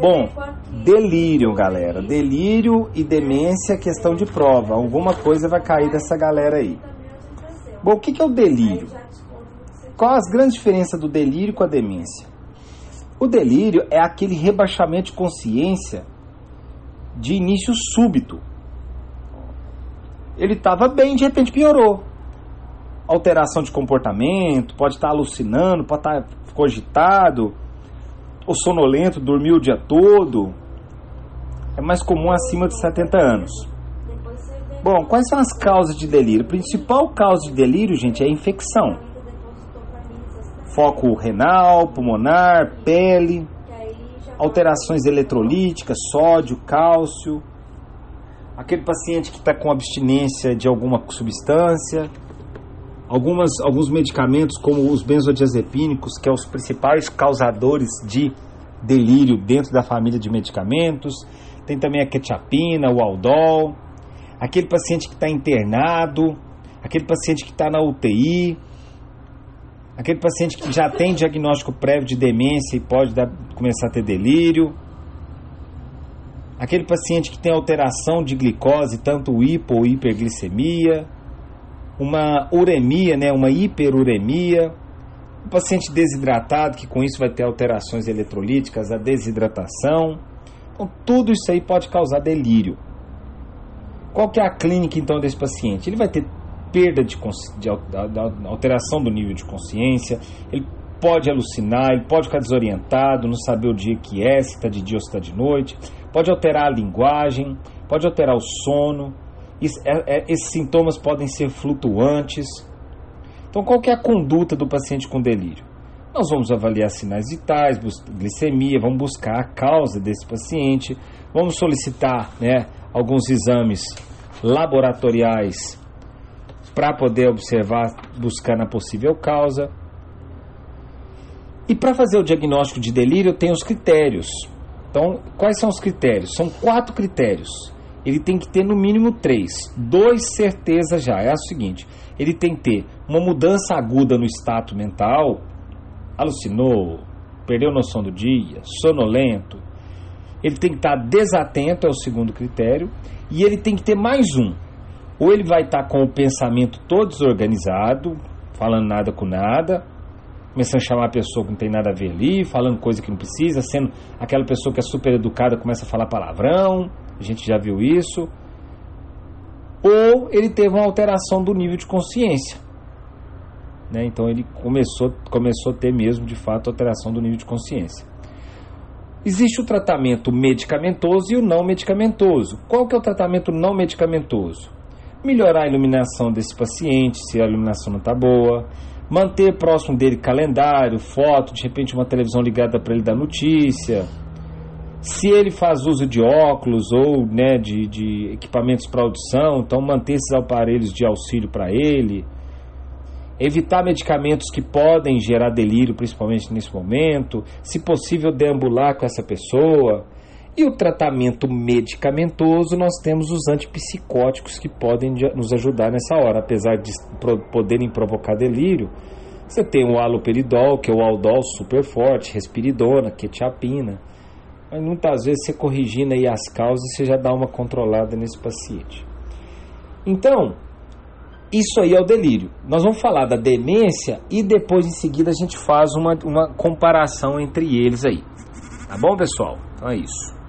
Bom, delírio, galera. Delírio e demência, questão de prova. Alguma coisa vai cair dessa galera aí. Bom, o que é o delírio? Qual as grandes diferenças do delírio com a demência? O delírio é aquele rebaixamento de consciência de início súbito. Ele estava bem, de repente piorou. Alteração de comportamento, pode estar alucinando, pode estar cogitado, ou sonolento, dormiu o dia todo. É mais comum acima de 70 anos. Bom, quais são as causas de delírio? A principal causa de delírio, gente, é a infecção. Foco renal, pulmonar, pele, alterações eletrolíticas, sódio, cálcio. Aquele paciente que está com abstinência de alguma substância, algumas, alguns medicamentos como os benzodiazepínicos, que são é os principais causadores de delírio dentro da família de medicamentos. Tem também a quetiapina, o aldol. Aquele paciente que está internado, aquele paciente que está na UTI, aquele paciente que já tem diagnóstico prévio de demência e pode dar, começar a ter delírio, aquele paciente que tem alteração de glicose, tanto hipo ou hiperglicemia, uma uremia, né, uma hiperuremia, o paciente desidratado, que com isso vai ter alterações eletrolíticas, a desidratação. Então, tudo isso aí pode causar delírio. Qual que é a clínica então desse paciente? Ele vai ter perda de, de, alteração do nível de consciência, ele pode alucinar, ele pode ficar desorientado, não saber o dia que é, se está de dia ou se está de noite, pode alterar a linguagem, pode alterar o sono, esses sintomas podem ser flutuantes. Então, qual é a conduta do paciente com delírio? Nós vamos avaliar sinais vitais, glicemia, vamos buscar a causa desse paciente, vamos solicitar né, alguns exames laboratoriais para poder observar, buscar na possível causa. E para fazer o diagnóstico de delírio, tem os critérios. Então, quais são os critérios? São quatro critérios ele tem que ter no mínimo três. Dois, certeza já. É o seguinte: ele tem que ter uma mudança aguda no status mental, alucinou, perdeu noção do dia, sonolento. Ele tem que estar desatento, é o segundo critério. E ele tem que ter mais um. Ou ele vai estar com o pensamento todo desorganizado, falando nada com nada, começando a chamar a pessoa que não tem nada a ver ali, falando coisa que não precisa, sendo aquela pessoa que é super educada, começa a falar palavrão a gente já viu isso. Ou ele teve uma alteração do nível de consciência. Né? Então ele começou, começou a ter mesmo, de fato, alteração do nível de consciência. Existe o tratamento medicamentoso e o não medicamentoso. Qual que é o tratamento não medicamentoso? Melhorar a iluminação desse paciente, se a iluminação não está boa. Manter próximo dele calendário, foto, de repente uma televisão ligada para ele dar notícia se ele faz uso de óculos ou né, de, de equipamentos para audição, então manter esses aparelhos de auxílio para ele. Evitar medicamentos que podem gerar delírio, principalmente nesse momento. Se possível, deambular com essa pessoa. E o tratamento medicamentoso, nós temos os antipsicóticos que podem nos ajudar nessa hora, apesar de poderem provocar delírio. Você tem o haloperidol, que é o aldol super forte, respiridona, quetiapina mas muitas vezes você corrigindo aí as causas, você já dá uma controlada nesse paciente. Então, isso aí é o delírio. Nós vamos falar da demência e depois em seguida a gente faz uma, uma comparação entre eles aí. Tá bom, pessoal? Então é isso.